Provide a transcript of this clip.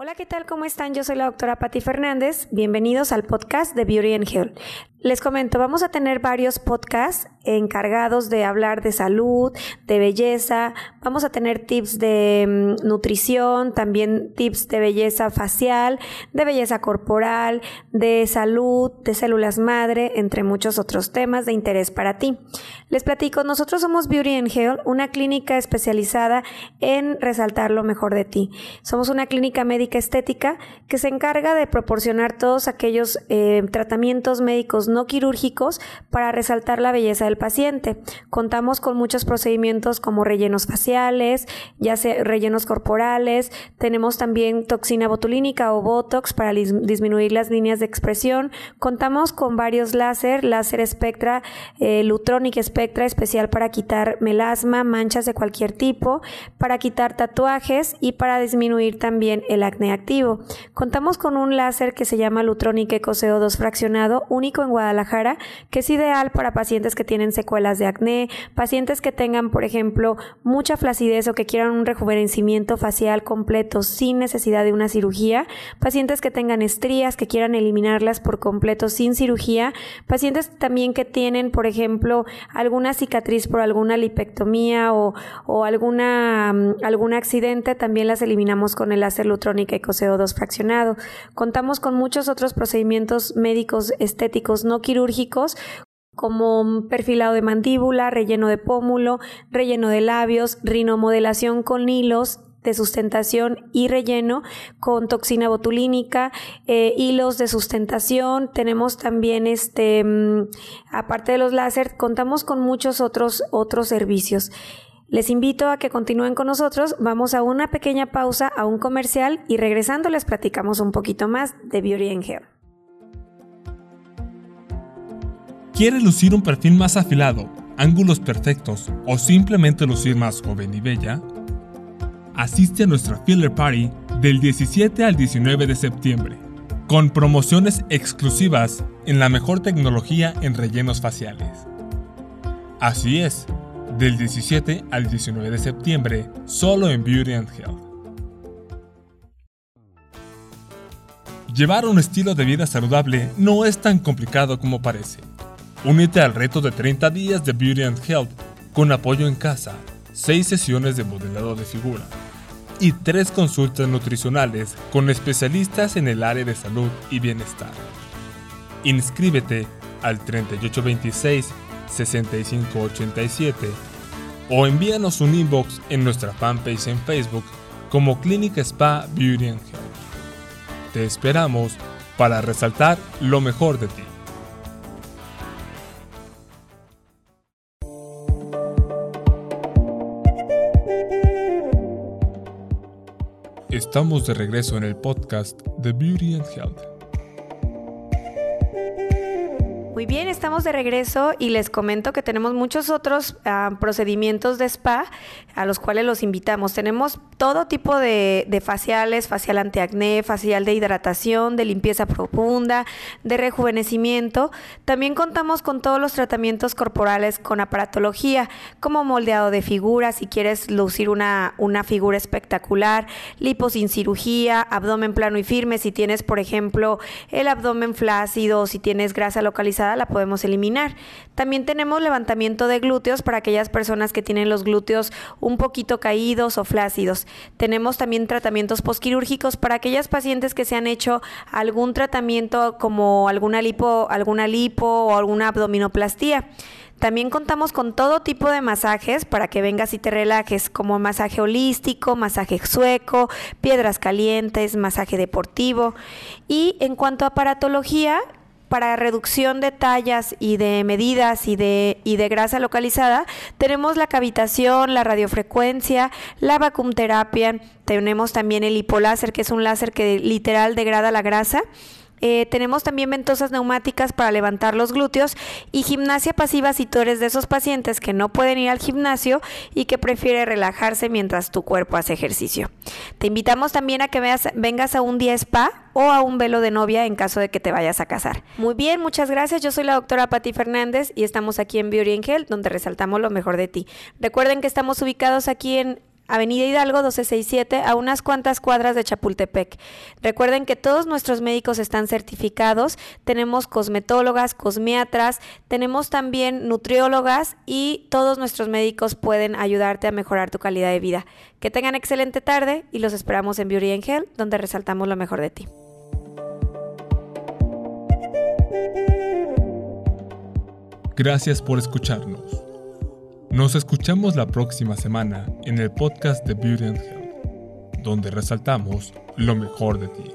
Hola, ¿qué tal? ¿Cómo están? Yo soy la doctora Patti Fernández. Bienvenidos al podcast de Beauty and Health. Les comento, vamos a tener varios podcasts encargados de hablar de salud, de belleza, vamos a tener tips de mm, nutrición, también tips de belleza facial, de belleza corporal, de salud, de células madre, entre muchos otros temas de interés para ti. Les platico, nosotros somos Beauty and Health, una clínica especializada en resaltar lo mejor de ti. Somos una clínica médica estética que se encarga de proporcionar todos aquellos eh, tratamientos médicos no quirúrgicos para resaltar la belleza del paciente. Contamos con muchos procedimientos como rellenos faciales, ya sea rellenos corporales, tenemos también toxina botulínica o Botox para disminuir las líneas de expresión, contamos con varios láser, láser espectra, eh, Lutronic espectra especial para quitar melasma, manchas de cualquier tipo, para quitar tatuajes y para disminuir también el acné activo. Contamos con un láser que se llama Lutronic Eco CO2 fraccionado, único en Guadalajara, que es ideal para pacientes que tienen secuelas de acné, pacientes que tengan, por ejemplo, mucha flacidez o que quieran un rejuvenecimiento facial completo sin necesidad de una cirugía, pacientes que tengan estrías, que quieran eliminarlas por completo sin cirugía, pacientes también que tienen, por ejemplo, alguna cicatriz por alguna lipectomía o, alguna, mm, algún accidente, también las eliminamos con el láser lutrónica y CO2 fraccionado. Contamos con muchos otros procedimientos médicos estéticos no quirúrgicos como perfilado de mandíbula, relleno de pómulo, relleno de labios, rinomodelación con hilos, de sustentación y relleno con toxina botulínica, eh, hilos de sustentación, tenemos también este, mm, aparte de los láser, contamos con muchos otros, otros servicios. Les invito a que continúen con nosotros, vamos a una pequeña pausa, a un comercial y regresando les platicamos un poquito más de Beauty and Hair. ¿Quieres lucir un perfil más afilado, ángulos perfectos o simplemente lucir más joven y bella? Asiste a nuestra Filler Party del 17 al 19 de septiembre, con promociones exclusivas en la mejor tecnología en rellenos faciales. Así es, del 17 al 19 de septiembre, solo en Beauty and Health. Llevar un estilo de vida saludable no es tan complicado como parece. Únete al reto de 30 días de Beauty and Health con apoyo en casa, 6 sesiones de modelado de figura y 3 consultas nutricionales con especialistas en el área de salud y bienestar. Inscríbete al 3826 6587 o envíanos un inbox en nuestra fanpage en Facebook como Clínica Spa Beauty and Health. Te esperamos para resaltar lo mejor de ti. Estamos de regreso en el podcast de Beauty and Health. Muy bien, estamos de regreso y les comento que tenemos muchos otros ah, procedimientos de spa a los cuales los invitamos. Tenemos todo tipo de, faciales, facial antiacné, facial de hidratación, de limpieza profunda, de rejuvenecimiento. También contamos con todos los tratamientos corporales con aparatología, como moldeado de figuras, si quieres lucir una, una figura espectacular, lipo sin cirugía, abdomen plano y firme, si tienes, por ejemplo, el abdomen flácido si tienes grasa localizada, la podemos eliminar. También tenemos levantamiento de glúteos para aquellas personas que tienen los glúteos un poquito caídos o flácidos. Tenemos también tratamientos posquirúrgicos para aquellas pacientes que se han hecho algún tratamiento como alguna lipo, alguna lipo o alguna abdominoplastía. También contamos con todo tipo de masajes para que vengas y te relajes, como masaje holístico, masaje sueco, piedras calientes, masaje deportivo. Y en cuanto a aparatología, para reducción de tallas y de medidas y de, y de grasa localizada, tenemos la cavitación, la radiofrecuencia, la vacumterapia, tenemos también el hipoláser, que es un láser que literal degrada la grasa eh, tenemos también ventosas neumáticas para levantar los glúteos y gimnasia pasiva si tú eres de esos pacientes que no pueden ir al gimnasio y que prefiere relajarse mientras tu cuerpo hace ejercicio. Te invitamos también a que veas, vengas a un día spa o a un velo de novia en caso de que te vayas a casar. Muy bien, muchas gracias. Yo soy la doctora Patti Fernández y estamos aquí en Beauty donde resaltamos lo mejor de ti. Recuerden que estamos ubicados aquí en Avenida Hidalgo 1267, a unas cuantas cuadras de Chapultepec. Recuerden que todos nuestros médicos están certificados, tenemos cosmetólogas, cosmiatras, tenemos también nutriólogas y todos nuestros médicos pueden ayudarte a mejorar tu calidad de vida. Que tengan excelente tarde y los esperamos en Beauty and Health, donde resaltamos lo mejor de ti. Gracias por escucharnos. Nos escuchamos la próxima semana en el podcast de Beauty and Health, donde resaltamos lo mejor de ti.